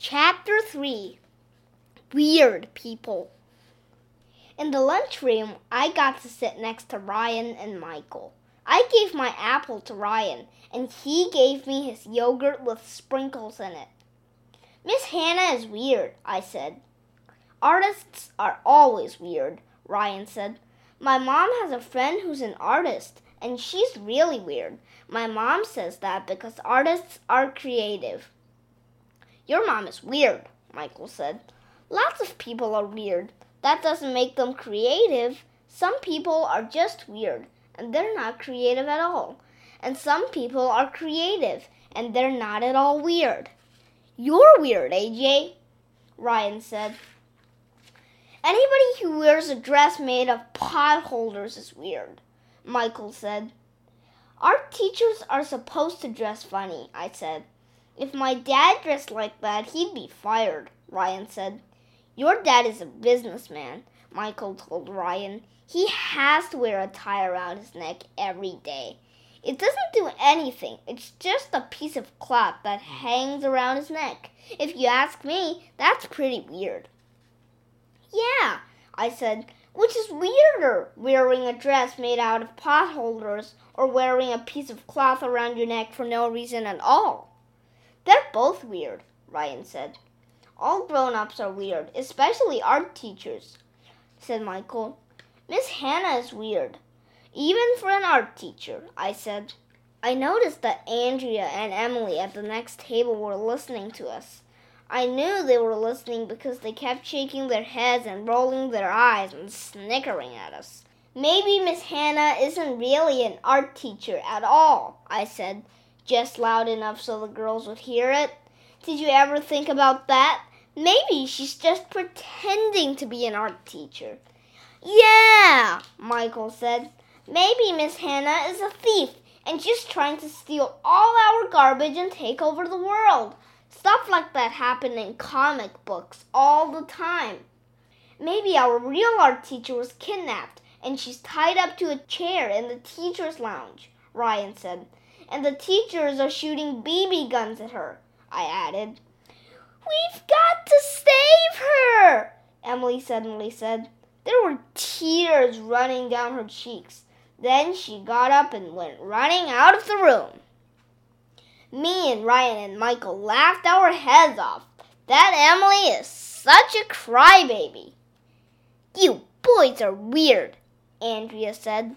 Chapter 3 Weird People. In the lunchroom, I got to sit next to Ryan and Michael. I gave my apple to Ryan, and he gave me his yogurt with sprinkles in it. Miss Hannah is weird, I said. Artists are always weird, Ryan said. My mom has a friend who's an artist, and she's really weird. My mom says that because artists are creative. Your mom is weird, Michael said. Lots of people are weird. That doesn't make them creative. Some people are just weird, and they're not creative at all. And some people are creative, and they're not at all weird. You're weird, AJ, Ryan said. Anybody who wears a dress made of pot holders is weird, Michael said. Art teachers are supposed to dress funny, I said. If my dad dressed like that, he'd be fired, Ryan said. Your dad is a businessman, Michael told Ryan. He has to wear a tie around his neck every day. It doesn't do anything. It's just a piece of cloth that hangs around his neck. If you ask me, that's pretty weird. Yeah, I said, which is weirder, wearing a dress made out of pot holders or wearing a piece of cloth around your neck for no reason at all. They're both weird, Ryan said. All grown ups are weird, especially art teachers, said Michael. Miss Hannah is weird, even for an art teacher, I said. I noticed that Andrea and Emily at the next table were listening to us. I knew they were listening because they kept shaking their heads and rolling their eyes and snickering at us. Maybe Miss Hannah isn't really an art teacher at all, I said just loud enough so the girls would hear it. Did you ever think about that? Maybe she's just pretending to be an art teacher. Yeah, Michael said. Maybe Miss Hannah is a thief and just trying to steal all our garbage and take over the world. Stuff like that happen in comic books all the time. Maybe our real art teacher was kidnapped and she's tied up to a chair in the teacher's lounge, Ryan said and the teachers are shooting BB guns at her, I added. We've got to save her, Emily suddenly said. There were tears running down her cheeks. Then she got up and went running out of the room. Me and Ryan and Michael laughed our heads off. That Emily is such a crybaby. You boys are weird, Andrea said.